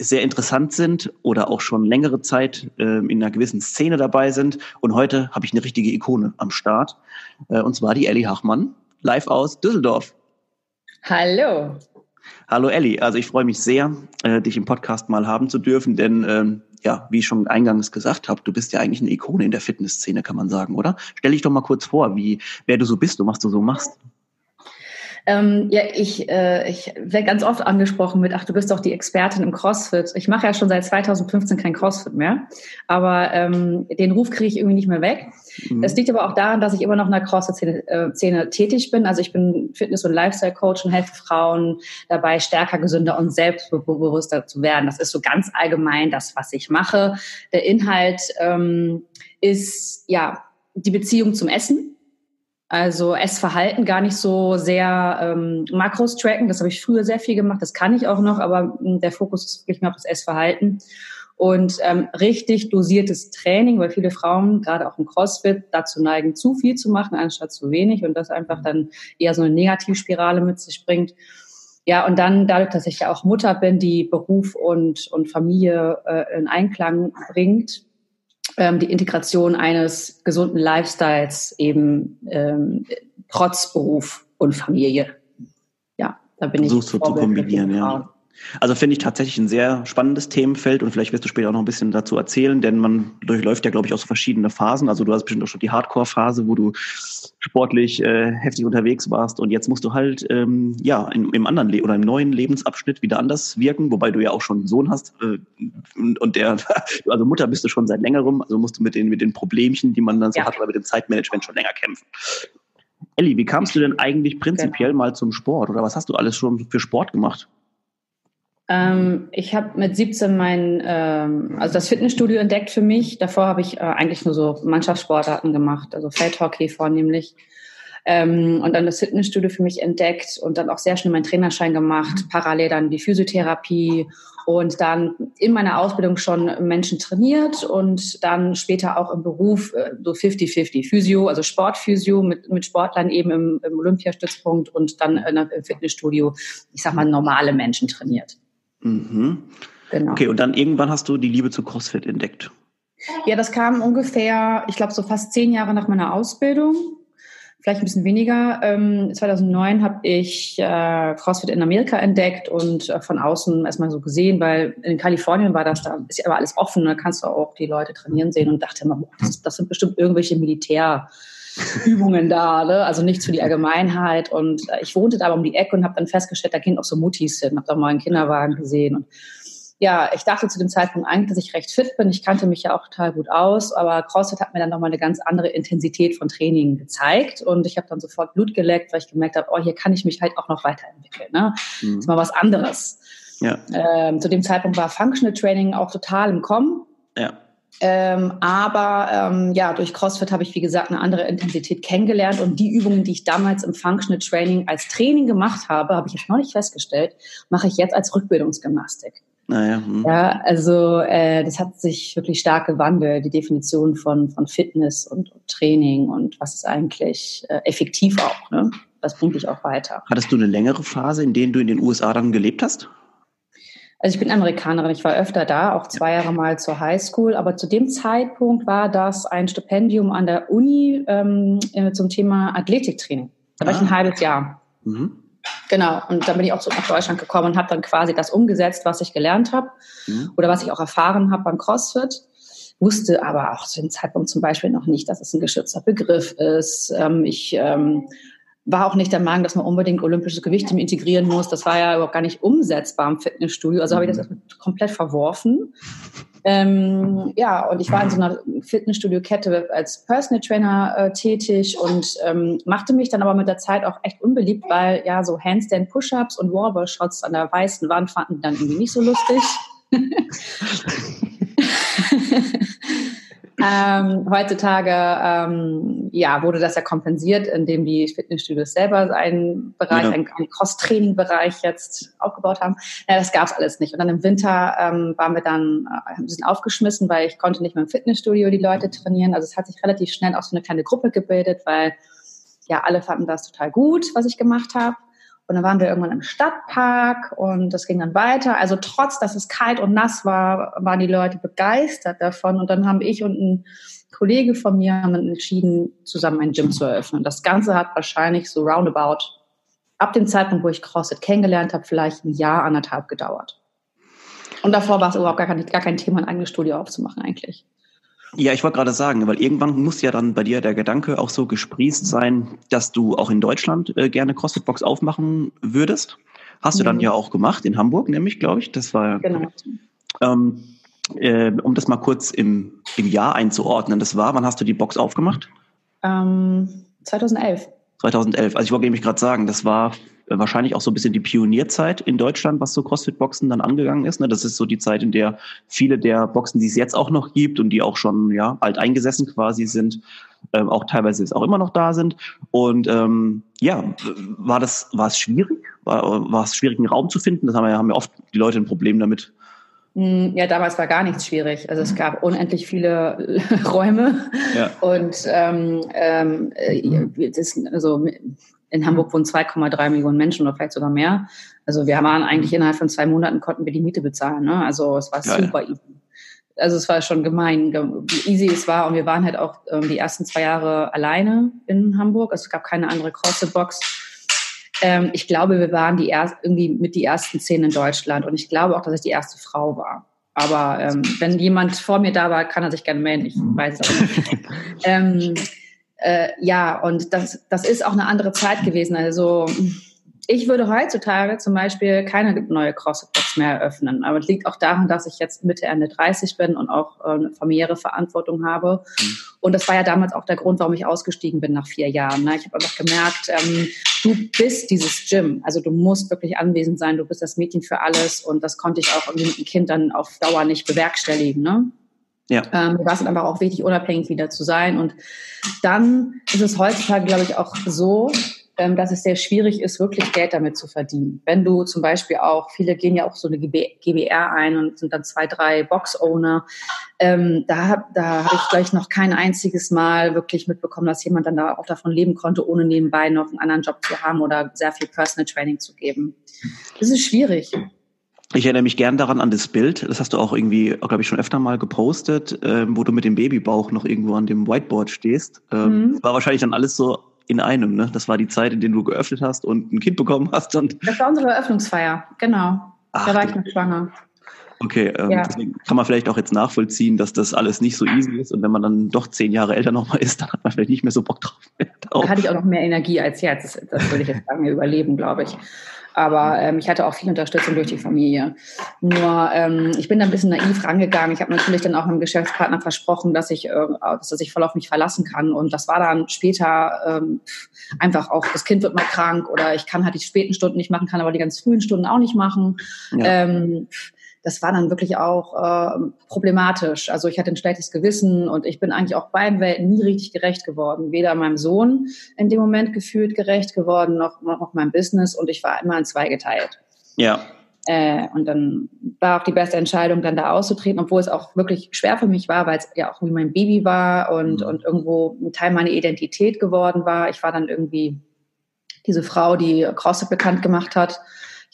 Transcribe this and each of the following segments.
sehr interessant sind oder auch schon längere Zeit äh, in einer gewissen Szene dabei sind. Und heute habe ich eine richtige Ikone am Start. Äh, und zwar die Ellie Hachmann, live aus Düsseldorf. Hallo. Hallo Ellie, also ich freue mich sehr, äh, dich im Podcast mal haben zu dürfen, denn ähm, ja, wie ich schon eingangs gesagt habe, du bist ja eigentlich eine Ikone in der Fitnessszene, kann man sagen, oder? Stell dich doch mal kurz vor, wie wer du so bist und was du so machst. Ähm, ja, ich, äh, ich werde ganz oft angesprochen mit, ach, du bist doch die Expertin im CrossFit. Ich mache ja schon seit 2015 kein CrossFit mehr, aber ähm, den Ruf kriege ich irgendwie nicht mehr weg. Mhm. Das liegt aber auch daran, dass ich immer noch in der CrossFit-Szene äh, tätig bin. Also ich bin Fitness- und Lifestyle-Coach und helfe Frauen dabei, stärker, gesünder und selbstbewusster zu werden. Das ist so ganz allgemein das, was ich mache. Der Inhalt ähm, ist ja die Beziehung zum Essen also Essverhalten gar nicht so sehr ähm, Makros tracken. Das habe ich früher sehr viel gemacht. Das kann ich auch noch, aber hm, der Fokus ist wirklich mehr auf das Essverhalten. Und ähm, richtig dosiertes Training, weil viele Frauen, gerade auch im CrossFit, dazu neigen, zu viel zu machen, anstatt zu wenig und das einfach dann eher so eine Negativspirale mit sich bringt. Ja, und dann dadurch, dass ich ja auch Mutter bin, die Beruf und, und Familie äh, in Einklang bringt, ähm, die Integration eines gesunden Lifestyles eben ähm, trotz Beruf und Familie. Ja, da bin Versuchst ich. Versuchst du zu kombinieren, ja. Also finde ich tatsächlich ein sehr spannendes Themenfeld und vielleicht wirst du später auch noch ein bisschen dazu erzählen, denn man durchläuft ja, glaube ich, auch so verschiedene Phasen. Also du hast bestimmt auch schon die Hardcore-Phase, wo du sportlich äh, heftig unterwegs warst und jetzt musst du halt ähm, ja in, im anderen Le oder im neuen Lebensabschnitt wieder anders wirken, wobei du ja auch schon einen Sohn hast äh, und, und der also Mutter bist du schon seit längerem, also musst du mit den mit den Problemchen, die man dann so ja. hat oder mit dem Zeitmanagement schon länger kämpfen. Elli, wie kamst du denn eigentlich prinzipiell genau. mal zum Sport oder was hast du alles schon für Sport gemacht? Ähm, ich habe mit 17 mein, ähm, also das Fitnessstudio entdeckt für mich. Davor habe ich äh, eigentlich nur so Mannschaftssportarten gemacht, also Feldhockey vornehmlich. Ähm, und dann das Fitnessstudio für mich entdeckt und dann auch sehr schnell meinen Trainerschein gemacht, parallel dann die Physiotherapie und dann in meiner Ausbildung schon Menschen trainiert und dann später auch im Beruf äh, so 50-50 Physio, also Sportphysio mit, mit Sportlern eben im, im Olympiastützpunkt und dann im Fitnessstudio, ich sag mal, normale Menschen trainiert. Mhm. Genau. Okay, und dann irgendwann hast du die Liebe zu CrossFit entdeckt. Ja, das kam ungefähr, ich glaube, so fast zehn Jahre nach meiner Ausbildung. Vielleicht ein bisschen weniger. 2009 ähm, habe ich äh, CrossFit in Amerika entdeckt und äh, von außen erstmal so gesehen, weil in Kalifornien war das da, ist ja aber alles offen, da kannst du auch die Leute trainieren sehen und dachte immer, das, das sind bestimmt irgendwelche Militär- Übungen da, ne? also nichts für die Allgemeinheit. Und äh, ich wohnte da aber um die Ecke und habe dann festgestellt, da gehen auch so Muttis hin, habe da mal einen Kinderwagen gesehen. Und ja, ich dachte zu dem Zeitpunkt eigentlich, dass ich recht fit bin. Ich kannte mich ja auch total gut aus, aber CrossFit hat mir dann nochmal eine ganz andere Intensität von Training gezeigt. Und ich habe dann sofort Blut geleckt, weil ich gemerkt habe, oh, hier kann ich mich halt auch noch weiterentwickeln. Ne? Mhm. Das ist mal was anderes. Ja. Ähm, zu dem Zeitpunkt war Functional Training auch total im Kommen. Ja. Ähm, aber ähm, ja, durch CrossFit habe ich, wie gesagt, eine andere Intensität kennengelernt. Und die Übungen, die ich damals im Functional Training als Training gemacht habe, habe ich jetzt noch nicht festgestellt, mache ich jetzt als Rückbildungsgymnastik. Naja, hm. Ja, also äh, das hat sich wirklich stark gewandelt, die Definition von, von Fitness und, und Training und was ist eigentlich äh, effektiv auch. Ne? Das bringt dich auch weiter. Hattest du eine längere Phase, in der du in den USA dann gelebt hast? Also ich bin Amerikanerin, ich war öfter da, auch zwei Jahre mal zur Highschool, aber zu dem Zeitpunkt war das ein Stipendium an der Uni ähm, äh, zum Thema Athletiktraining. Da war ah. ich ein ah. halbes Jahr. Mhm. Genau, und dann bin ich auch zurück nach Deutschland gekommen und habe dann quasi das umgesetzt, was ich gelernt habe mhm. oder was ich auch erfahren habe beim CrossFit. Wusste aber auch zu dem Zeitpunkt zum Beispiel noch nicht, dass es ein geschützter Begriff ist. Ähm, ich ähm, war auch nicht der Meinung, dass man unbedingt olympisches Gewicht integrieren muss. Das war ja überhaupt gar nicht umsetzbar im Fitnessstudio. Also habe ich das mhm. komplett verworfen. Ähm, ja, und ich war in so einer Fitnessstudio-Kette als Personal Trainer äh, tätig und ähm, machte mich dann aber mit der Zeit auch echt unbeliebt, weil ja so Handstand Push-Ups und Wallball-Shots an der weißen Wand fanden dann irgendwie nicht so lustig. ähm, heutzutage ähm, ja, wurde das ja kompensiert, indem die Fitnessstudios selber einen Bereich, ja. einen, einen Cross-Training-Bereich jetzt aufgebaut haben. Ja, das gab es alles nicht. Und dann im Winter ähm, waren wir dann äh, ein bisschen aufgeschmissen, weil ich konnte nicht mehr im Fitnessstudio die Leute trainieren. Also es hat sich relativ schnell auch so eine kleine Gruppe gebildet, weil ja alle fanden das total gut, was ich gemacht habe. Und dann waren wir irgendwann im Stadtpark und das ging dann weiter. Also trotz, dass es kalt und nass war, waren die Leute begeistert davon. Und dann haben ich und ein Kollege von mir haben entschieden, zusammen ein Gym zu eröffnen. Das Ganze hat wahrscheinlich so roundabout ab dem Zeitpunkt, wo ich CrossFit kennengelernt habe, vielleicht ein Jahr, anderthalb gedauert. Und davor war es überhaupt gar kein, gar kein Thema, ein eigenes Studio aufzumachen eigentlich. Ja, ich wollte gerade sagen, weil irgendwann muss ja dann bei dir der Gedanke auch so gesprießt sein, dass du auch in Deutschland äh, gerne CrossFit-Box aufmachen würdest. Hast mhm. du dann mhm. ja auch gemacht, in Hamburg nämlich, glaube ich. Das war genau. Ähm, äh, um das mal kurz im, im Jahr einzuordnen. Das war, wann hast du die Box aufgemacht? Ähm, 2011. 2011. Also ich wollte nämlich gerade sagen, das war wahrscheinlich auch so ein bisschen die Pionierzeit in Deutschland, was so CrossFit-Boxen dann angegangen ist. Ne? Das ist so die Zeit, in der viele der Boxen, die es jetzt auch noch gibt und die auch schon ja alt eingesessen quasi sind, ähm, auch teilweise jetzt auch immer noch da sind. Und ähm, ja, war das war es schwierig? War, war es schwierig, einen Raum zu finden? Das haben ja, haben ja oft die Leute ein Problem damit. Hm, ja, damals war gar nichts schwierig. Also es gab unendlich viele Räume ja. und ähm, ähm, äh, das, also in Hamburg wohnen 2,3 Millionen Menschen oder vielleicht sogar mehr. Also wir waren eigentlich innerhalb von zwei Monaten konnten wir die Miete bezahlen. Ne? Also es war Geil. super easy. Also es war schon gemein, wie easy es war. Und wir waren halt auch ähm, die ersten zwei Jahre alleine in Hamburg. Also es gab keine andere CrossFit-Box. Ähm, ich glaube, wir waren die erst, irgendwie mit die ersten zehn in Deutschland. Und ich glaube auch, dass ich die erste Frau war. Aber ähm, wenn jemand vor mir da war, kann er sich gerne melden. Ich weiß es auch nicht. äh, ja, und das, das ist auch eine andere Zeit gewesen. Also ich würde heutzutage zum Beispiel keine neue CrossFit-Box mehr eröffnen. Aber es liegt auch daran, dass ich jetzt Mitte, Ende 30 bin und auch äh, eine familiäre Verantwortung habe. Und das war ja damals auch der Grund, warum ich ausgestiegen bin nach vier Jahren. Ne? Ich habe einfach gemerkt, ähm, du bist dieses Gym. Also du musst wirklich anwesend sein. Du bist das Mädchen für alles. Und das konnte ich auch irgendwie mit dem Kind dann auf Dauer nicht bewerkstelligen. Ne? Ja. Ähm, war es einfach auch wichtig, unabhängig wieder zu sein. Und dann ist es heutzutage, glaube ich, auch so, ähm, dass es sehr schwierig ist, wirklich Geld damit zu verdienen. Wenn du zum Beispiel auch, viele gehen ja auch so eine GBR ein und sind dann zwei, drei Box-Owner. Ähm, da da habe ich gleich noch kein einziges Mal wirklich mitbekommen, dass jemand dann da auch davon leben konnte, ohne nebenbei noch einen anderen Job zu haben oder sehr viel Personal Training zu geben. Das ist schwierig. Ich erinnere mich gern daran an das Bild. Das hast du auch irgendwie, glaube ich, schon öfter mal gepostet, ähm, wo du mit dem Babybauch noch irgendwo an dem Whiteboard stehst. Ähm, mhm. War wahrscheinlich dann alles so in einem, ne? Das war die Zeit, in der du geöffnet hast und ein Kind bekommen hast. Und das war unsere Eröffnungsfeier, genau. Ach, da war ich noch schwanger. Okay, ähm, ja. deswegen kann man vielleicht auch jetzt nachvollziehen, dass das alles nicht so easy ist und wenn man dann doch zehn Jahre älter nochmal ist, dann hat man vielleicht nicht mehr so Bock drauf. Da hatte ich auch noch mehr Energie als jetzt. Das, das würde ich jetzt lange überleben, glaube ich. Aber ähm, ich hatte auch viel Unterstützung durch die Familie. Nur ähm, ich bin da ein bisschen naiv rangegangen. Ich habe natürlich dann auch meinem Geschäftspartner versprochen, dass ich, äh, dass er sich voll auf mich verlassen kann. Und das war dann später ähm, einfach auch, das Kind wird mal krank oder ich kann halt die späten Stunden nicht machen, kann aber die ganz frühen Stunden auch nicht machen. Ja. Ähm, das war dann wirklich auch äh, problematisch. Also ich hatte ein schlechtes Gewissen und ich bin eigentlich auch beiden Welten nie richtig gerecht geworden. Weder meinem Sohn in dem Moment gefühlt gerecht geworden, noch, noch meinem Business und ich war immer in zwei geteilt. Ja. Äh, und dann war auch die beste Entscheidung, dann da auszutreten, obwohl es auch wirklich schwer für mich war, weil es ja auch wie mein Baby war und, mhm. und irgendwo ein Teil meiner Identität geworden war. Ich war dann irgendwie diese Frau, die CrossFit bekannt gemacht hat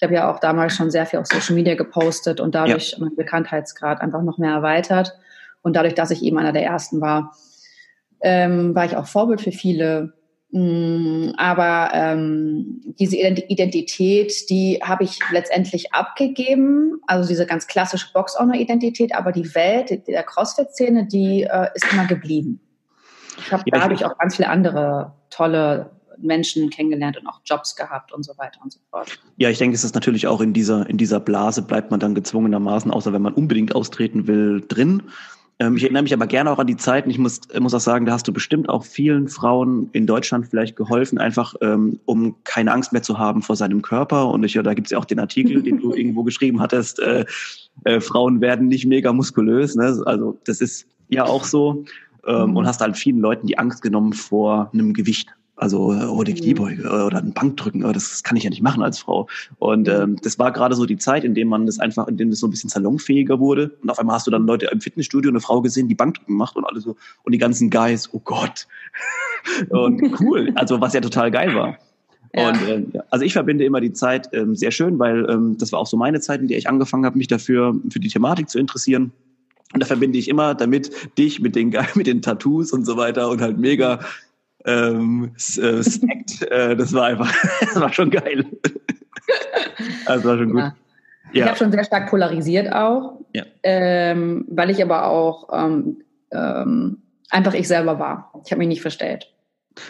ich habe ja auch damals schon sehr viel auf Social Media gepostet und dadurch ja. meinen Bekanntheitsgrad einfach noch mehr erweitert. Und dadurch, dass ich eben einer der ersten war, ähm, war ich auch Vorbild für viele. Mm, aber ähm, diese Identität, die habe ich letztendlich abgegeben. Also diese ganz klassische Box-Owner-Identität, aber die Welt der CrossFit-Szene, die äh, ist immer geblieben. Ich habe ja, dadurch auch ganz viele andere tolle Menschen kennengelernt und auch Jobs gehabt und so weiter und so fort. Ja, ich denke, es ist natürlich auch in dieser, in dieser Blase bleibt man dann gezwungenermaßen, außer wenn man unbedingt austreten will, drin. Ähm, ich erinnere mich aber gerne auch an die Zeiten. Ich muss, muss auch sagen, da hast du bestimmt auch vielen Frauen in Deutschland vielleicht geholfen, einfach ähm, um keine Angst mehr zu haben vor seinem Körper. Und ich, ja, da gibt es ja auch den Artikel, den du irgendwo geschrieben hattest, äh, äh, Frauen werden nicht mega muskulös. Ne? Also das ist ja auch so. Ähm, mhm. Und hast halt vielen Leuten die Angst genommen vor einem Gewicht. Also oh, die Kniebeuge oder ein Bankdrücken, das kann ich ja nicht machen als Frau. Und ähm, das war gerade so die Zeit, in dem man das einfach, in dem das so ein bisschen salonfähiger wurde. Und auf einmal hast du dann Leute im Fitnessstudio eine Frau gesehen, die Bankdrücken macht und alle so und die ganzen Guys, oh Gott. und cool, also was ja total geil war. Ja. Und äh, also ich verbinde immer die Zeit ähm, sehr schön, weil ähm, das war auch so meine Zeit, in der ich angefangen habe, mich dafür für die Thematik zu interessieren. Und da verbinde ich immer damit dich mit den mit den Tattoos und so weiter und halt mega ähm, äh, stacked. äh, das war einfach, das war schon geil. das war schon gut. Ja. Ich habe schon sehr stark polarisiert auch, ja. ähm, weil ich aber auch ähm, ähm, einfach ich selber war. Ich habe mich nicht verstellt.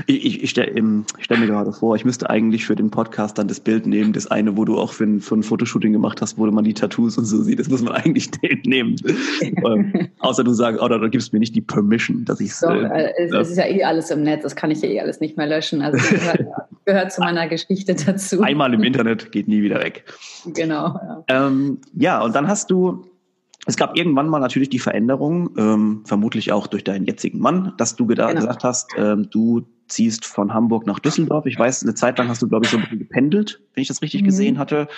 Ich, ich, ich stelle stell mir gerade vor, ich müsste eigentlich für den Podcast dann das Bild nehmen, das eine, wo du auch für ein, für ein Fotoshooting gemacht hast, wo man die Tattoos und so sieht. Das muss man eigentlich nehmen. ähm, außer du sagst, oder du gibst mir nicht die Permission, dass ich äh, äh, es. Es ist ja eh alles im Netz, das kann ich ja eh alles nicht mehr löschen. Also das gehört, gehört zu meiner Geschichte dazu. Einmal im Internet geht nie wieder weg. Genau. Ja, ähm, ja und dann hast du es gab irgendwann mal natürlich die Veränderung, ähm, vermutlich auch durch deinen jetzigen Mann, dass du genau. gesagt hast, ähm, du ziehst von Hamburg nach Düsseldorf. Ich weiß, eine Zeit lang hast du, glaube ich, so ein bisschen gependelt, wenn ich das richtig mhm. gesehen hatte.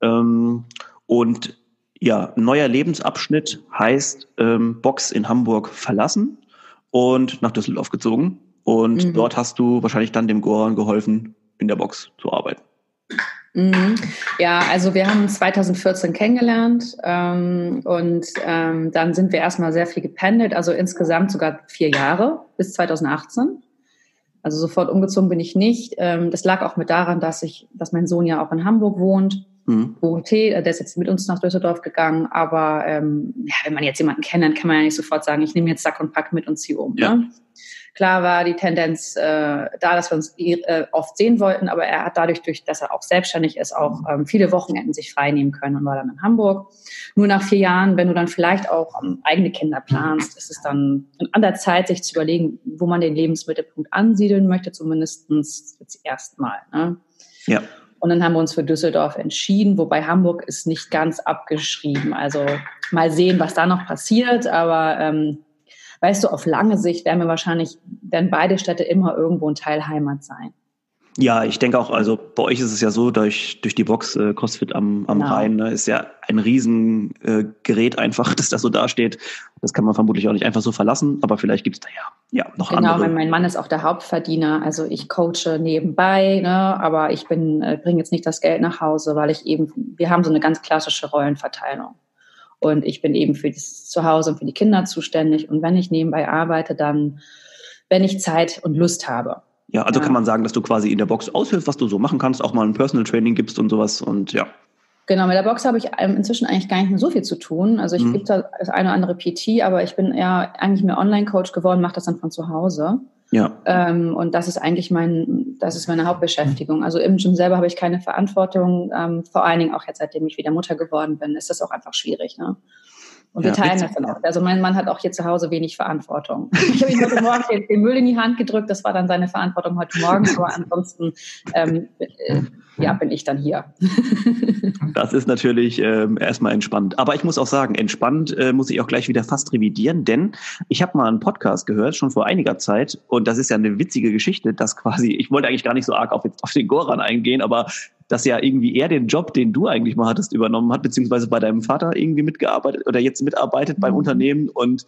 Ähm, und ja, neuer Lebensabschnitt heißt ähm, Box in Hamburg verlassen und nach Düsseldorf gezogen. Und mhm. dort hast du wahrscheinlich dann dem Goran geholfen, in der Box zu arbeiten. Mhm. Ja, also wir haben 2014 kennengelernt ähm, und ähm, dann sind wir erstmal sehr viel gependelt, also insgesamt sogar vier Jahre bis 2018. Also sofort umgezogen bin ich nicht. Ähm, das lag auch mit daran, dass ich, dass mein Sohn ja auch in Hamburg wohnt. Mhm. Wohnt, äh, der ist jetzt mit uns nach Düsseldorf gegangen, aber ähm, ja, wenn man jetzt jemanden kennt, dann kann man ja nicht sofort sagen, ich nehme jetzt Sack und Pack mit und ziehe um. Ja. Ne? Klar war die Tendenz äh, da, dass wir uns äh, oft sehen wollten, aber er hat dadurch, durch, dass er auch selbstständig ist, auch ähm, viele Wochenenden sich frei nehmen können und war dann in Hamburg. Nur nach vier Jahren, wenn du dann vielleicht auch ähm, eigene Kinder planst, ist es dann an der Zeit, sich zu überlegen, wo man den Lebensmittelpunkt ansiedeln möchte, zumindestens jetzt erstmal. Ne? Ja. Und dann haben wir uns für Düsseldorf entschieden, wobei Hamburg ist nicht ganz abgeschrieben. Also mal sehen, was da noch passiert, aber ähm, weißt du, auf lange Sicht werden wir wahrscheinlich, werden beide Städte immer irgendwo ein Teil Heimat sein. Ja, ich denke auch, also bei euch ist es ja so, durch, durch die Box äh, CrossFit am, am genau. Rhein ne, ist ja ein Riesengerät äh, einfach, dass das so dasteht. Das kann man vermutlich auch nicht einfach so verlassen, aber vielleicht gibt es da ja, ja noch genau, andere. Genau, mein Mann ist auch der Hauptverdiener, also ich coache nebenbei, ne, aber ich bin äh, bringe jetzt nicht das Geld nach Hause, weil ich eben, wir haben so eine ganz klassische Rollenverteilung. Und ich bin eben für das Zuhause und für die Kinder zuständig. Und wenn ich nebenbei arbeite, dann, wenn ich Zeit und Lust habe. Ja, also ja. kann man sagen, dass du quasi in der Box aushilfst, was du so machen kannst, auch mal ein Personal Training gibst und sowas und ja. Genau, mit der Box habe ich ähm, inzwischen eigentlich gar nicht mehr so viel zu tun. Also ich mhm. gebe da das eine oder andere PT, aber ich bin eher eigentlich mehr Online-Coach geworden, mache das dann von zu Hause. Ja. Ähm, und das ist eigentlich mein, das ist meine Hauptbeschäftigung. Also im Gym selber habe ich keine Verantwortung. Ähm, vor allen Dingen auch jetzt, seitdem ich wieder Mutter geworden bin, ist das auch einfach schwierig. Ne? Und wir ja, teilen das dann auch. Also mein Mann hat auch hier zu Hause wenig Verantwortung. Ich habe ihm heute Morgen den, den, Müll in die Hand gedrückt, das war dann seine Verantwortung heute Morgen, aber ansonsten ähm, äh, ja, bin ich dann hier. das ist natürlich ähm, erstmal entspannt. Aber ich muss auch sagen, entspannt äh, muss ich auch gleich wieder fast revidieren, denn ich habe mal einen Podcast gehört, schon vor einiger Zeit, und das ist ja eine witzige Geschichte, dass quasi, ich wollte eigentlich gar nicht so arg auf, auf den Goran eingehen, aber dass ja irgendwie er den Job, den du eigentlich mal hattest, übernommen hat, beziehungsweise bei deinem Vater irgendwie mitgearbeitet oder jetzt mitarbeitet beim mhm. Unternehmen und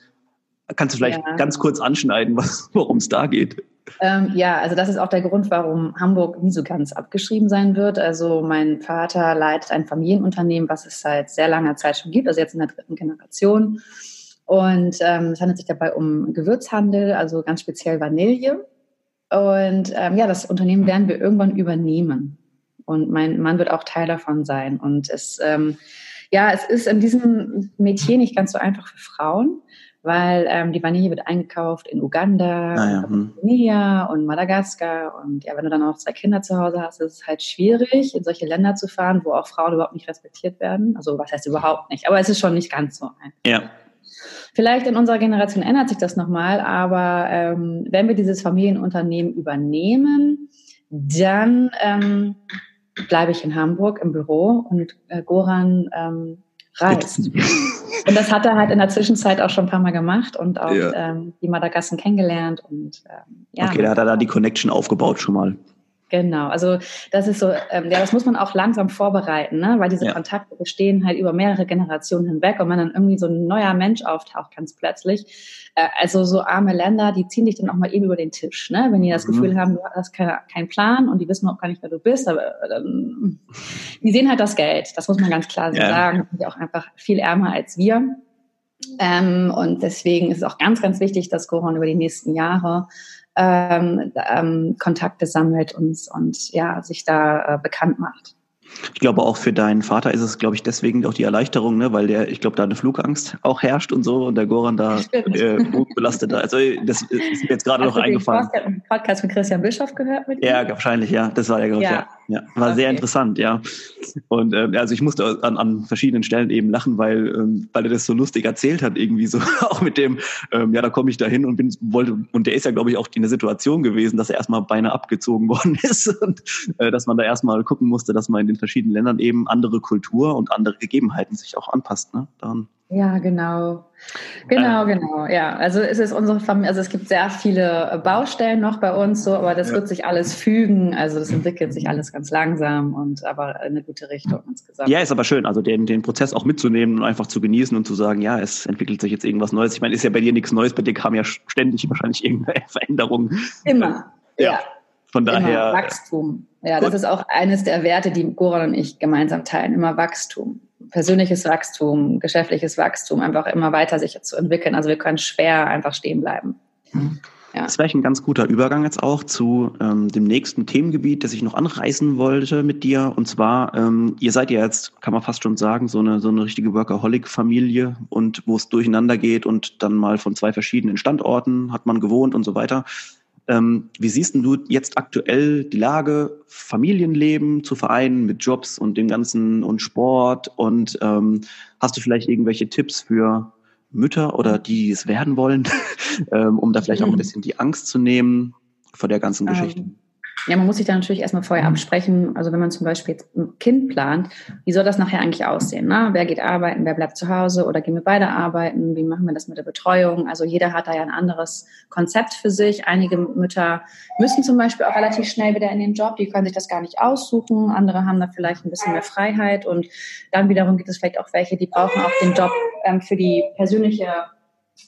kannst du vielleicht ja. ganz kurz anschneiden, worum es da geht? Ähm, ja, also das ist auch der Grund, warum Hamburg nie so ganz abgeschrieben sein wird. Also mein Vater leitet ein Familienunternehmen, was es seit sehr langer Zeit schon gibt, also jetzt in der dritten Generation. Und ähm, es handelt sich dabei um Gewürzhandel, also ganz speziell Vanille. Und ähm, ja, das Unternehmen werden wir irgendwann übernehmen. Und mein Mann wird auch Teil davon sein. Und es, ähm, ja, es ist in diesem Metier nicht ganz so einfach für Frauen, weil ähm, die Vanille wird eingekauft in Uganda, ah, ja, hm. und Madagaskar. Und ja, wenn du dann auch zwei Kinder zu Hause hast, ist es halt schwierig, in solche Länder zu fahren, wo auch Frauen überhaupt nicht respektiert werden. Also was heißt überhaupt nicht? Aber es ist schon nicht ganz so. Ja. Vielleicht in unserer Generation ändert sich das nochmal, aber ähm, wenn wir dieses Familienunternehmen übernehmen, dann ähm, bleibe ich in Hamburg im Büro und äh, Goran ähm, reist. und das hat er halt in der Zwischenzeit auch schon ein paar Mal gemacht und auch ja. ähm, die Madagassen kennengelernt. Und, ähm, ja, okay, da hat er da die Connection aufgebaut schon mal. Genau, also das ist so, ähm, ja, das muss man auch langsam vorbereiten, ne? weil diese ja. Kontakte bestehen halt über mehrere Generationen hinweg und wenn dann irgendwie so ein neuer Mensch auftaucht ganz plötzlich, äh, also so arme Länder, die ziehen dich dann auch mal eben über den Tisch, ne? wenn die das mhm. Gefühl haben, du hast keine, keinen Plan und die wissen auch gar nicht, wer du bist, aber ähm, die sehen halt das Geld, das muss man ganz klar ja. sagen, die sind auch einfach viel ärmer als wir. Ähm, und deswegen ist es auch ganz, ganz wichtig, dass Goron über die nächsten Jahre ähm, ähm, Kontakte sammelt und, und ja, sich da äh, bekannt macht. Ich glaube auch für deinen Vater ist es, glaube ich, deswegen auch die Erleichterung, ne, weil der, ich glaube, da eine Flugangst auch herrscht und so und der Goran da äh, belastet da. Also das ist mir jetzt gerade noch eingefallen. Hast du den Podcast mit Christian Bischoff gehört mit ihm? Ja, wahrscheinlich, ja. Das war ja, glaube ich, ja. ja. ja. War okay. sehr interessant, ja. Und äh, also ich musste an, an verschiedenen Stellen eben lachen, weil, ähm, weil er das so lustig erzählt hat, irgendwie so, auch mit dem, ähm, ja, da komme ich da hin und bin, wollte, und der ist ja, glaube ich, auch in der Situation gewesen, dass er erstmal beinahe abgezogen worden ist und äh, dass man da erstmal gucken musste, dass man in den verschiedenen Ländern eben andere Kultur und andere Gegebenheiten sich auch anpasst. Ne? Daran. Ja, genau. Genau, äh, genau. Ja, also es ist unsere Familie, also es gibt sehr viele Baustellen noch bei uns so, aber das ja. wird sich alles fügen. Also das entwickelt sich alles ganz langsam und aber in eine gute Richtung insgesamt. Ja, ist aber schön, also den, den Prozess auch mitzunehmen und einfach zu genießen und zu sagen, ja, es entwickelt sich jetzt irgendwas Neues. Ich meine, ist ja bei dir nichts Neues, bei dir kam ja ständig wahrscheinlich irgendeine Veränderung. Immer. ja. ja. Von daher. Immer Wachstum. Ja, das ist auch eines der Werte, die Goran und ich gemeinsam teilen. Immer Wachstum. Persönliches Wachstum, geschäftliches Wachstum, einfach immer weiter sich zu entwickeln. Also wir können schwer einfach stehen bleiben. Ja. Das wäre ein ganz guter Übergang jetzt auch zu ähm, dem nächsten Themengebiet, das ich noch anreißen wollte mit dir. Und zwar, ähm, ihr seid ja jetzt, kann man fast schon sagen, so eine, so eine richtige Workaholic-Familie und wo es durcheinander geht und dann mal von zwei verschiedenen Standorten hat man gewohnt und so weiter. Ähm, wie siehst du jetzt aktuell die Lage, Familienleben zu vereinen mit Jobs und dem Ganzen und Sport? Und ähm, hast du vielleicht irgendwelche Tipps für Mütter oder die, die es werden wollen, ähm, um da vielleicht auch ein mhm. bisschen die Angst zu nehmen vor der ganzen Geschichte? Ja, man muss sich da natürlich erstmal vorher mhm. absprechen. Also wenn man zum Beispiel ein Kind plant, wie soll das nachher eigentlich aussehen? Ne? Wer geht arbeiten, wer bleibt zu Hause oder gehen wir beide arbeiten? Wie machen wir das mit der Betreuung? Also jeder hat da ja ein anderes Konzept für sich. Einige Mütter müssen zum Beispiel auch relativ schnell wieder in den Job, die können sich das gar nicht aussuchen. Andere haben da vielleicht ein bisschen mehr Freiheit und dann wiederum gibt es vielleicht auch welche, die brauchen auch den Job ähm, für die persönliche,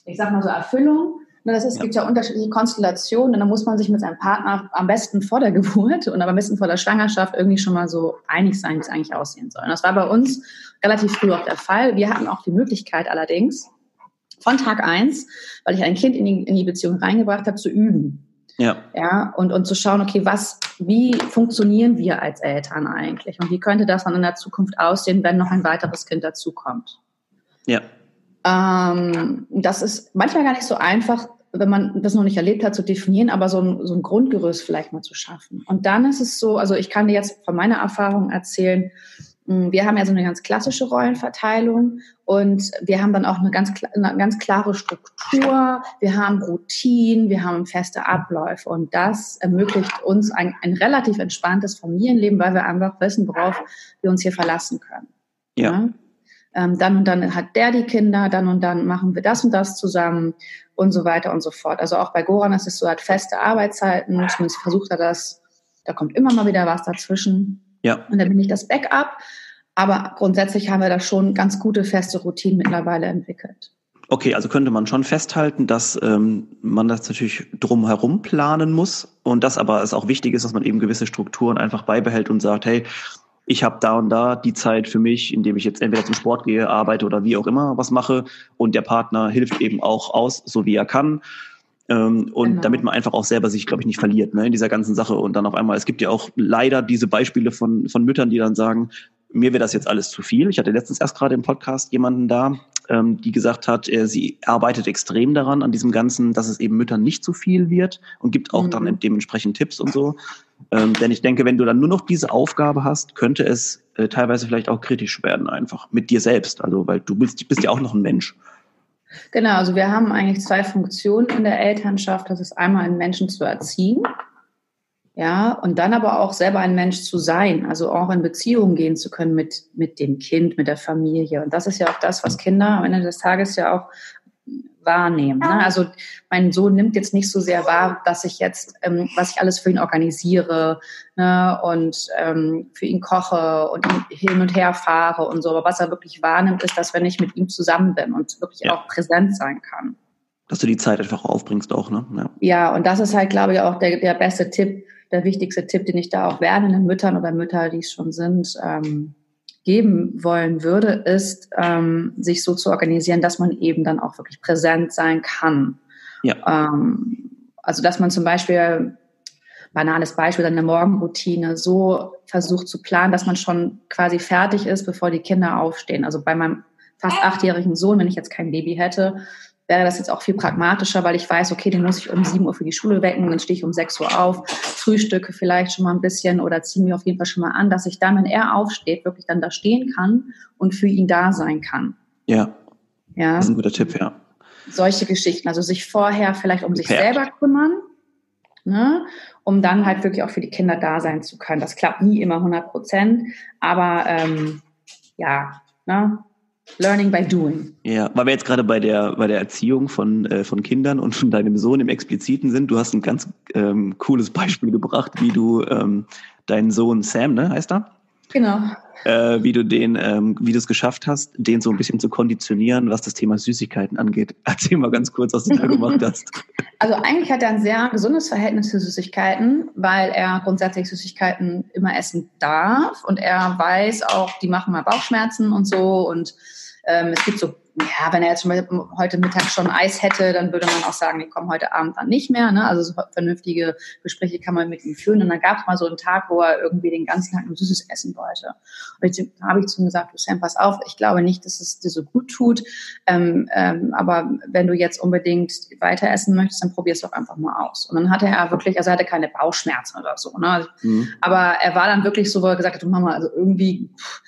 ich sag mal so, Erfüllung das ist, es ja. gibt ja unterschiedliche Konstellationen und dann muss man sich mit seinem Partner am besten vor der Geburt und am besten vor der Schwangerschaft irgendwie schon mal so einig sein, wie es eigentlich aussehen soll. Und das war bei uns relativ früh auch der Fall. Wir hatten auch die Möglichkeit allerdings, von Tag eins, weil ich ein Kind in die, in die Beziehung reingebracht habe, zu üben. Ja. Ja, und, und zu schauen, okay, was, wie funktionieren wir als Eltern eigentlich? Und wie könnte das dann in der Zukunft aussehen, wenn noch ein weiteres Kind dazukommt? Ja. Ähm, das ist manchmal gar nicht so einfach, wenn man das noch nicht erlebt hat, zu definieren, aber so ein, so ein Grundgerüst vielleicht mal zu schaffen. Und dann ist es so, also ich kann dir jetzt von meiner Erfahrung erzählen, hm, wir haben ja so eine ganz klassische Rollenverteilung und wir haben dann auch eine ganz, eine ganz klare Struktur, wir haben Routinen, wir haben feste Abläufe und das ermöglicht uns ein, ein relativ entspanntes Familienleben, weil wir einfach wissen, worauf wir uns hier verlassen können. Ja. ja? Ähm, dann und dann hat der die Kinder, dann und dann machen wir das und das zusammen und so weiter und so fort. Also auch bei Goran ist es so, hat feste Arbeitszeiten, zumindest versucht er das, da kommt immer mal wieder was dazwischen. Ja. Und dann bin ich das Backup. Aber grundsätzlich haben wir da schon ganz gute feste Routinen mittlerweile entwickelt. Okay, also könnte man schon festhalten, dass ähm, man das natürlich drumherum planen muss und das aber es auch wichtig ist, dass man eben gewisse Strukturen einfach beibehält und sagt, hey, ich habe da und da die Zeit für mich, indem ich jetzt entweder zum Sport gehe, arbeite oder wie auch immer was mache. Und der Partner hilft eben auch aus, so wie er kann. Ähm, und genau. damit man einfach auch selber sich, glaube ich, nicht verliert ne, in dieser ganzen Sache. Und dann auf einmal, es gibt ja auch leider diese Beispiele von, von Müttern, die dann sagen, mir wäre das jetzt alles zu viel. Ich hatte letztens erst gerade im Podcast jemanden da, ähm, die gesagt hat, äh, sie arbeitet extrem daran, an diesem Ganzen, dass es eben Müttern nicht zu viel wird und gibt auch mhm. dann dementsprechend Tipps und so. Ähm, denn ich denke, wenn du dann nur noch diese Aufgabe hast, könnte es äh, teilweise vielleicht auch kritisch werden, einfach mit dir selbst. Also, weil du bist, bist ja auch noch ein Mensch. Genau, also wir haben eigentlich zwei Funktionen in der Elternschaft. Das ist einmal einen Menschen zu erziehen Ja, und dann aber auch selber ein Mensch zu sein, also auch in Beziehungen gehen zu können mit, mit dem Kind, mit der Familie. Und das ist ja auch das, was Kinder am Ende des Tages ja auch wahrnehmen. Ne? Also mein Sohn nimmt jetzt nicht so sehr wahr, dass ich jetzt, ähm, was ich alles für ihn organisiere ne? und ähm, für ihn koche und ihn hin und her fahre und so. Aber was er wirklich wahrnimmt, ist, dass wenn ich mit ihm zusammen bin und wirklich ja. auch präsent sein kann. Dass du die Zeit einfach aufbringst auch, ne? Ja, ja und das ist halt, glaube ich, auch der, der beste Tipp, der wichtigste Tipp, den ich da auch werdenden Müttern oder Mütter, die es schon sind, ähm, geben wollen würde, ist, ähm, sich so zu organisieren, dass man eben dann auch wirklich präsent sein kann. Ja. Ähm, also dass man zum Beispiel, banales Beispiel, eine Morgenroutine so versucht zu planen, dass man schon quasi fertig ist, bevor die Kinder aufstehen. Also bei meinem fast achtjährigen Sohn, wenn ich jetzt kein Baby hätte, wäre das jetzt auch viel pragmatischer, weil ich weiß, okay, den muss ich um sieben Uhr für die Schule wecken, dann stehe ich um sechs Uhr auf, frühstücke vielleicht schon mal ein bisschen oder ziehe mir auf jeden Fall schon mal an, dass ich dann, wenn er aufsteht, wirklich dann da stehen kann und für ihn da sein kann. Ja. Ja. Das ist ein guter Tipp, ja. Solche Geschichten, also sich vorher vielleicht um sich Pferd. selber kümmern, ne, um dann halt wirklich auch für die Kinder da sein zu können. Das klappt nie immer 100 Prozent, aber ähm, ja, ne, Learning by doing. Ja, weil wir jetzt gerade bei der bei der Erziehung von äh, von Kindern und von deinem Sohn im Expliziten sind. Du hast ein ganz ähm, cooles Beispiel gebracht, wie du ähm, deinen Sohn Sam, ne, heißt er? Genau. Äh, wie du den, ähm, wie du es geschafft hast, den so ein bisschen zu konditionieren, was das Thema Süßigkeiten angeht. Erzähl mal ganz kurz, was du da gemacht hast. Also eigentlich hat er ein sehr gesundes Verhältnis zu Süßigkeiten, weil er grundsätzlich Süßigkeiten immer essen darf und er weiß auch, die machen mal Bauchschmerzen und so und ähm, es gibt so ja, wenn er jetzt schon heute Mittag schon Eis hätte, dann würde man auch sagen, die kommen heute Abend dann nicht mehr. Ne? Also so vernünftige Gespräche kann man mit ihm führen. Und dann gab es mal so einen Tag, wo er irgendwie den ganzen Tag nur Süßes essen wollte. Und jetzt habe ich zu ihm gesagt, du Sam, pass auf, ich glaube nicht, dass es dir so gut tut. Ähm, ähm, aber wenn du jetzt unbedingt weiter essen möchtest, dann probier es doch einfach mal aus. Und dann hatte er wirklich, also er hatte keine Bauchschmerzen oder so. Ne? Mhm. Aber er war dann wirklich so, wo er gesagt hat, du Mama, also irgendwie... Pff,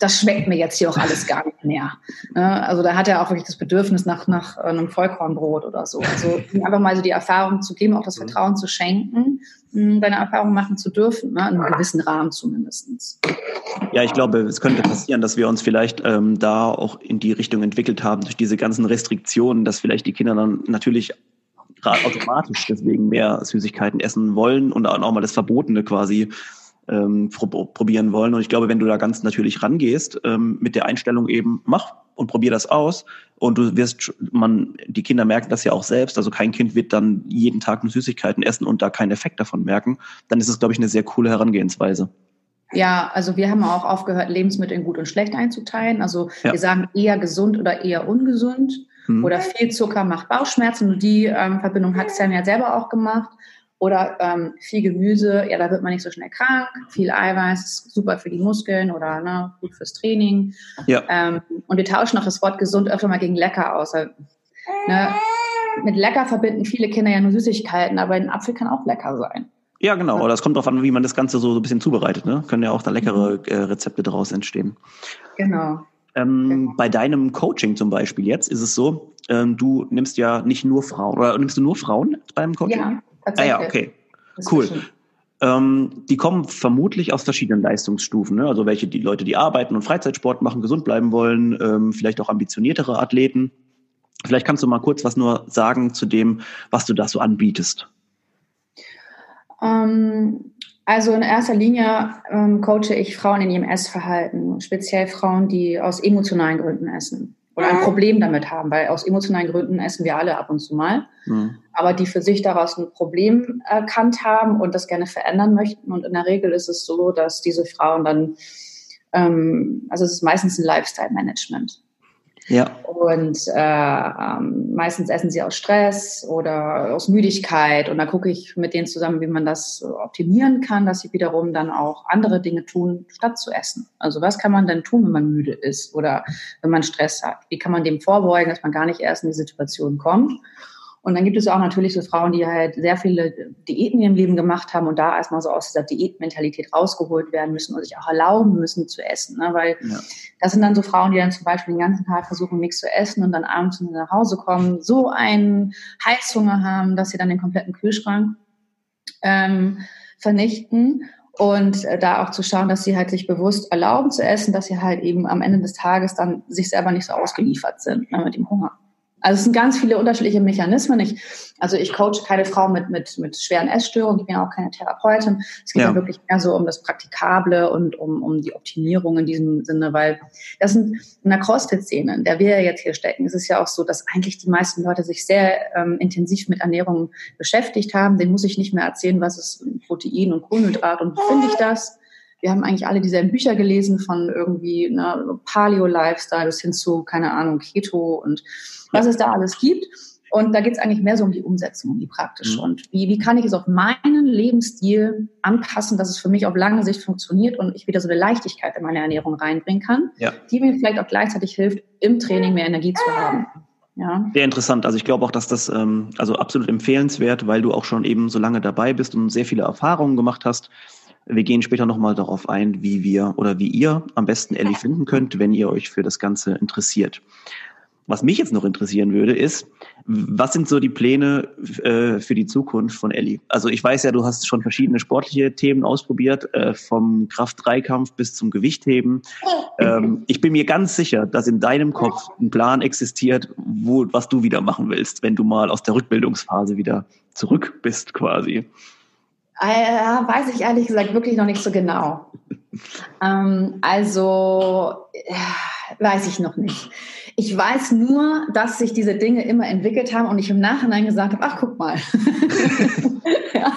das schmeckt mir jetzt hier auch alles gar nicht mehr. Ne? Also da hat er auch wirklich das Bedürfnis nach, nach einem Vollkornbrot oder so. Also einfach mal so die Erfahrung zu geben, auch das mhm. Vertrauen zu schenken, hm, deine Erfahrung machen zu dürfen, ne? in einem gewissen Rahmen zumindest. Ja, ich glaube, es könnte passieren, dass wir uns vielleicht ähm, da auch in die Richtung entwickelt haben durch diese ganzen Restriktionen, dass vielleicht die Kinder dann natürlich automatisch deswegen mehr Süßigkeiten essen wollen und auch mal das Verbotene quasi ähm, probieren wollen. Und ich glaube, wenn du da ganz natürlich rangehst, ähm, mit der Einstellung eben, mach und probier das aus. Und du wirst, man, die Kinder merken das ja auch selbst. Also kein Kind wird dann jeden Tag nur Süßigkeiten essen und da keinen Effekt davon merken. Dann ist es, glaube ich, eine sehr coole Herangehensweise. Ja, also wir haben auch aufgehört, Lebensmittel in gut und schlecht einzuteilen. Also ja. wir sagen eher gesund oder eher ungesund. Hm. Oder viel Zucker macht Bauchschmerzen. Und die ähm, Verbindung hat Sam ja selber auch gemacht. Oder ähm, viel Gemüse, ja, da wird man nicht so schnell krank. Viel Eiweiß ist super für die Muskeln oder ne, gut fürs Training. Ja. Ähm, und wir tauschen auch das Wort gesund öfter mal gegen lecker aus. Also, ne, mit lecker verbinden viele Kinder ja nur Süßigkeiten, aber ein Apfel kann auch lecker sein. Ja, genau. Oder es kommt darauf an, wie man das Ganze so, so ein bisschen zubereitet. Ne? Können ja auch da leckere mhm. äh, Rezepte daraus entstehen. Genau. Ähm, genau. Bei deinem Coaching zum Beispiel jetzt ist es so, ähm, du nimmst ja nicht nur Frauen, oder nimmst du nur Frauen beim Coaching? Ja. Ah ja, okay. Cool. Ähm, die kommen vermutlich aus verschiedenen Leistungsstufen. Ne? Also welche die Leute, die arbeiten und Freizeitsport machen, gesund bleiben wollen, ähm, vielleicht auch ambitioniertere Athleten. Vielleicht kannst du mal kurz was nur sagen zu dem, was du da so anbietest. Ähm, also in erster Linie ähm, coache ich Frauen in ihrem Essverhalten, speziell Frauen, die aus emotionalen Gründen essen oder ein Problem damit haben, weil aus emotionalen Gründen essen wir alle ab und zu mal, mhm. aber die für sich daraus ein Problem erkannt haben und das gerne verändern möchten. Und in der Regel ist es so, dass diese Frauen dann, ähm, also es ist meistens ein Lifestyle-Management. Ja. Und äh, ähm, meistens essen sie aus Stress oder aus Müdigkeit. Und da gucke ich mit denen zusammen, wie man das optimieren kann, dass sie wiederum dann auch andere Dinge tun, statt zu essen. Also was kann man denn tun, wenn man müde ist oder wenn man Stress hat? Wie kann man dem vorbeugen, dass man gar nicht erst in die Situation kommt? Und dann gibt es auch natürlich so Frauen, die halt sehr viele Diäten in ihrem Leben gemacht haben und da erstmal so aus dieser Diätmentalität rausgeholt werden müssen und sich auch erlauben müssen zu essen. Ne? Weil ja. das sind dann so Frauen, die dann zum Beispiel den ganzen Tag versuchen, nichts zu essen und dann abends nach Hause kommen, so einen Heißhunger haben, dass sie dann den kompletten Kühlschrank ähm, vernichten und äh, da auch zu schauen, dass sie halt sich bewusst erlauben zu essen, dass sie halt eben am Ende des Tages dann sich selber nicht so ausgeliefert sind ne, mit dem Hunger. Also es sind ganz viele unterschiedliche Mechanismen. Ich, also ich coache keine Frau mit, mit, mit schweren Essstörungen, ich bin auch keine Therapeutin. Es geht ja. wirklich mehr so um das Praktikable und um, um die Optimierung in diesem Sinne, weil das sind in der CrossFit-Szene, in der wir jetzt hier stecken, ist es ja auch so, dass eigentlich die meisten Leute sich sehr ähm, intensiv mit Ernährung beschäftigt haben. Den muss ich nicht mehr erzählen, was ist Protein und Kohlenhydrat und wie finde ich das. Wir haben eigentlich alle dieselben Bücher gelesen von irgendwie ne, Paleo-Lifestyle bis hin zu, keine Ahnung, Keto und was es da alles gibt. Und da geht es eigentlich mehr so um die Umsetzung, um die praktische. Mhm. Und wie, wie kann ich es auf meinen Lebensstil anpassen, dass es für mich auf lange Sicht funktioniert und ich wieder so eine Leichtigkeit in meine Ernährung reinbringen kann, ja. die mir vielleicht auch gleichzeitig hilft, im Training mehr Energie zu haben. Ja. Sehr interessant. Also ich glaube auch, dass das ähm, also absolut empfehlenswert, weil du auch schon eben so lange dabei bist und sehr viele Erfahrungen gemacht hast. Wir gehen später nochmal darauf ein, wie wir oder wie ihr am besten Ellie finden könnt, wenn ihr euch für das Ganze interessiert. Was mich jetzt noch interessieren würde, ist, was sind so die Pläne äh, für die Zukunft von Ellie? Also ich weiß ja, du hast schon verschiedene sportliche Themen ausprobiert, äh, vom Kraft-3-Kampf bis zum Gewichtheben. Ähm, ich bin mir ganz sicher, dass in deinem Kopf ein Plan existiert, wo, was du wieder machen willst, wenn du mal aus der Rückbildungsphase wieder zurück bist quasi. Äh, weiß ich ehrlich gesagt wirklich noch nicht so genau. ähm, also äh, weiß ich noch nicht. Ich weiß nur, dass sich diese Dinge immer entwickelt haben und ich im Nachhinein gesagt habe, ach guck mal. ja.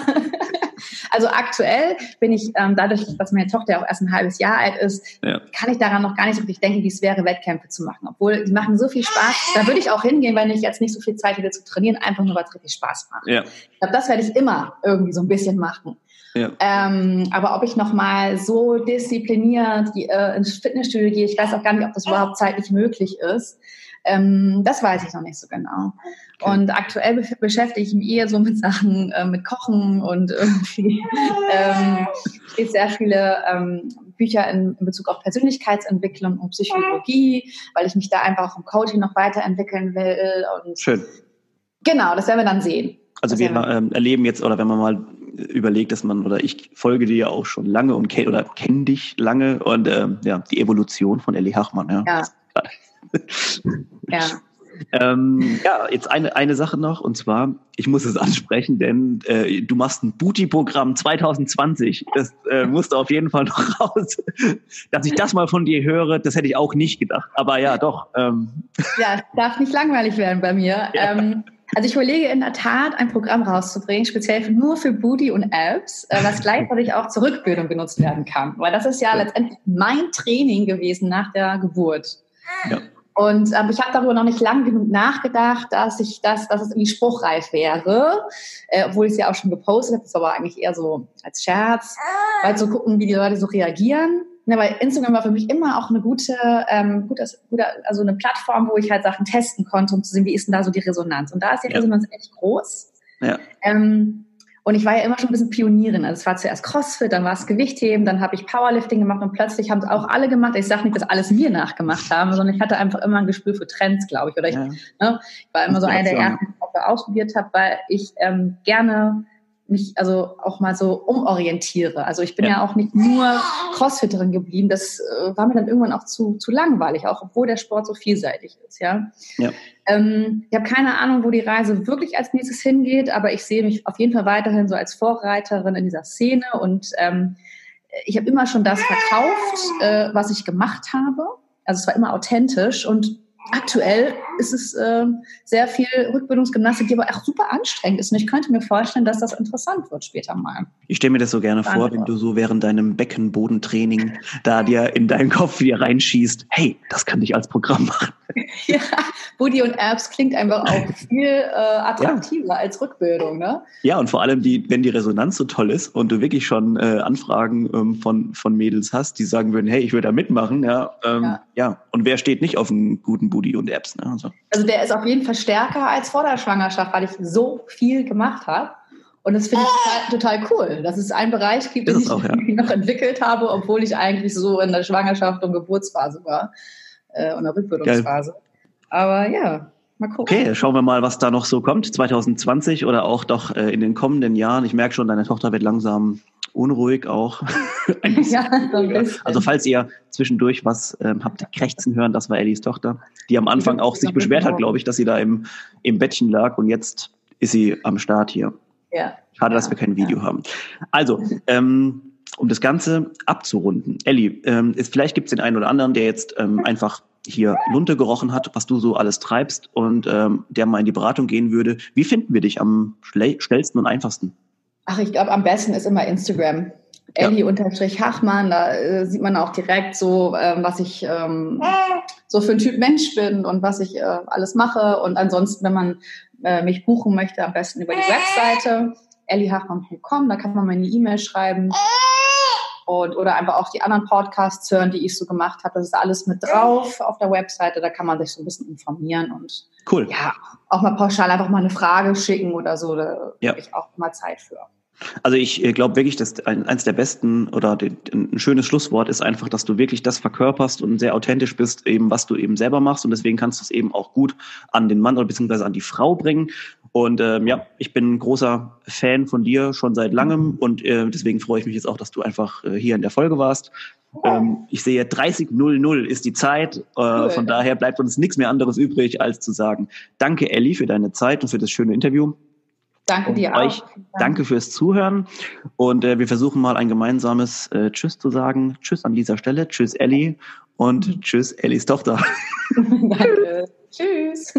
Also aktuell bin ich, ähm, dadurch, dass meine Tochter auch erst ein halbes Jahr alt ist, ja. kann ich daran noch gar nicht wirklich denken, wie es wäre, Wettkämpfe zu machen. Obwohl, die machen so viel Spaß. Da würde ich auch hingehen, wenn ich jetzt nicht so viel Zeit hätte zu trainieren, einfach nur, weil es richtig Spaß macht. Ja. Ich glaube, das werde ich immer irgendwie so ein bisschen machen. Ja. Ähm, aber ob ich nochmal so diszipliniert äh, ins Fitnessstudio gehe, ich weiß auch gar nicht, ob das überhaupt zeitlich möglich ist. Ähm, das weiß ich noch nicht so genau. Okay. Und aktuell be beschäftige ich mich eher so mit Sachen, äh, mit Kochen und irgendwie ähm, steht sehr viele ähm, Bücher in, in, Bezug auf Persönlichkeitsentwicklung und Psychologie, weil ich mich da einfach auch im Coaching noch weiterentwickeln will. Und Schön. Genau, das werden wir dann sehen. Also wir ähm, erleben jetzt, oder wenn man mal überlegt, dass man, oder ich folge dir ja auch schon lange und kenn, oder kenne dich lange und ähm, ja, die Evolution von Ellie Hachmann, ja. Ja. ja. Ähm, ja, jetzt eine, eine Sache noch, und zwar, ich muss es ansprechen, denn äh, du machst ein Booty-Programm 2020. Das äh, musste auf jeden Fall noch raus. Dass ich das mal von dir höre, das hätte ich auch nicht gedacht. Aber ja, doch. Ähm. Ja, darf nicht langweilig werden bei mir. Ja. Ähm, also ich überlege in der Tat, ein Programm rauszubringen, speziell nur für Booty und Abs, äh, was gleichzeitig auch zur Rückbildung genutzt werden kann. Weil das ist ja, ja. letztendlich mein Training gewesen nach der Geburt. Ja. Und ähm, ich habe darüber noch nicht lang genug nachgedacht, dass ich das, dass es irgendwie spruchreif wäre, äh, obwohl ich es ja auch schon gepostet habe. Das war aber eigentlich eher so als Scherz, weil zu gucken, wie die Leute so reagieren. Ja, weil Instagram war für mich immer auch eine gute, ähm, gute, gute, also eine Plattform, wo ich halt Sachen testen konnte, um zu sehen, wie ist denn da so die Resonanz. Und da ist die ja. Resonanz echt groß. Ja. Ähm, und ich war ja immer schon ein bisschen Pionierin. Also es war zuerst Crossfit, dann war es Gewichtheben, dann habe ich Powerlifting gemacht und plötzlich haben es auch alle gemacht. Ich sage nicht, dass alles mir nachgemacht haben, sondern ich hatte einfach immer ein Gespür für Trends, glaube ich. Oder ich, ja. ne, ich war immer so einer der ersten, die ich ausprobiert habe, weil ich ähm, gerne mich also auch mal so umorientiere. Also ich bin ja, ja auch nicht nur Crossfitterin geblieben. Das äh, war mir dann irgendwann auch zu, zu langweilig, auch obwohl der Sport so vielseitig ist. Ja. ja. Ähm, ich habe keine Ahnung, wo die Reise wirklich als nächstes hingeht, aber ich sehe mich auf jeden Fall weiterhin so als Vorreiterin in dieser Szene und ähm, ich habe immer schon das verkauft, äh, was ich gemacht habe. Also es war immer authentisch und aktuell ist es äh, sehr viel Rückbildungsgymnastik, die aber auch super anstrengend ist. Und ich könnte mir vorstellen, dass das interessant wird später mal. Ich stelle mir das so gerne vor, wenn du so während deinem Beckenbodentraining da dir in deinen Kopf wieder reinschießt, hey, das kann ich als Programm machen. ja, Booty und Apps klingt einfach auch viel äh, attraktiver ja. als Rückbildung, ne? Ja, und vor allem, die, wenn die Resonanz so toll ist und du wirklich schon äh, Anfragen ähm, von, von Mädels hast, die sagen würden, hey, ich würde da mitmachen, ja, ähm, ja. ja. Und wer steht nicht auf einem guten Booty und Apps, ne? Also. also der ist auf jeden Fall stärker als vor der Schwangerschaft, weil ich so viel gemacht habe. Und das finde ich total, total, cool, dass es einen Bereich gibt, den ich auch, ja. noch entwickelt habe, obwohl ich eigentlich so in der Schwangerschaft und Geburtsphase war äh, und der Rückbildungsphase. Geil. Aber ja. Mal gucken. Okay, schauen wir mal, was da noch so kommt, 2020 oder auch doch äh, in den kommenden Jahren. Ich merke schon, deine Tochter wird langsam unruhig auch. ja, also falls ihr zwischendurch was ähm, habt krächzen hören, das war Ellies Tochter, die am Anfang auch sich beschwert hat, glaube ich, dass sie da im, im Bettchen lag und jetzt ist sie am Start hier. Ja. Schade, dass wir kein Video ja. haben. Also, ähm, um das Ganze abzurunden. Elli, ähm, ist, vielleicht gibt es den einen oder anderen, der jetzt ähm, einfach hier Lunte gerochen hat, was du so alles treibst und ähm, der mal in die Beratung gehen würde. Wie finden wir dich am schnellsten und einfachsten? Ach, ich glaube, am besten ist immer Instagram. Ja. Elli unterstrich Hachmann, da äh, sieht man auch direkt so, ähm, was ich ähm, so für ein Typ Mensch bin und was ich äh, alles mache. Und ansonsten, wenn man äh, mich buchen möchte, am besten über die Webseite ellihachmann.com, da kann man mir eine E-Mail schreiben und oder einfach auch die anderen Podcasts hören, die ich so gemacht habe. Das ist alles mit drauf auf der Webseite. Da kann man sich so ein bisschen informieren und cool. ja, auch mal pauschal einfach mal eine Frage schicken oder so. Da ja. habe ich auch mal Zeit für. Also ich äh, glaube wirklich, dass eins der besten oder ein schönes Schlusswort ist einfach, dass du wirklich das verkörperst und sehr authentisch bist, eben was du eben selber machst und deswegen kannst du es eben auch gut an den Mann oder beziehungsweise an die Frau bringen. Und ähm, ja, ich bin ein großer Fan von dir schon seit langem und äh, deswegen freue ich mich jetzt auch, dass du einfach äh, hier in der Folge warst. Ähm, ich sehe 30.00 ist die Zeit. Äh, Von daher bleibt uns nichts mehr anderes übrig, als zu sagen, danke Elli für deine Zeit und für das schöne Interview. Danke und dir euch, auch. Danke fürs Zuhören. Und äh, wir versuchen mal ein gemeinsames äh, Tschüss zu sagen. Tschüss an dieser Stelle. Tschüss Elli und mhm. Tschüss Ellis Tochter. danke. Tschüss.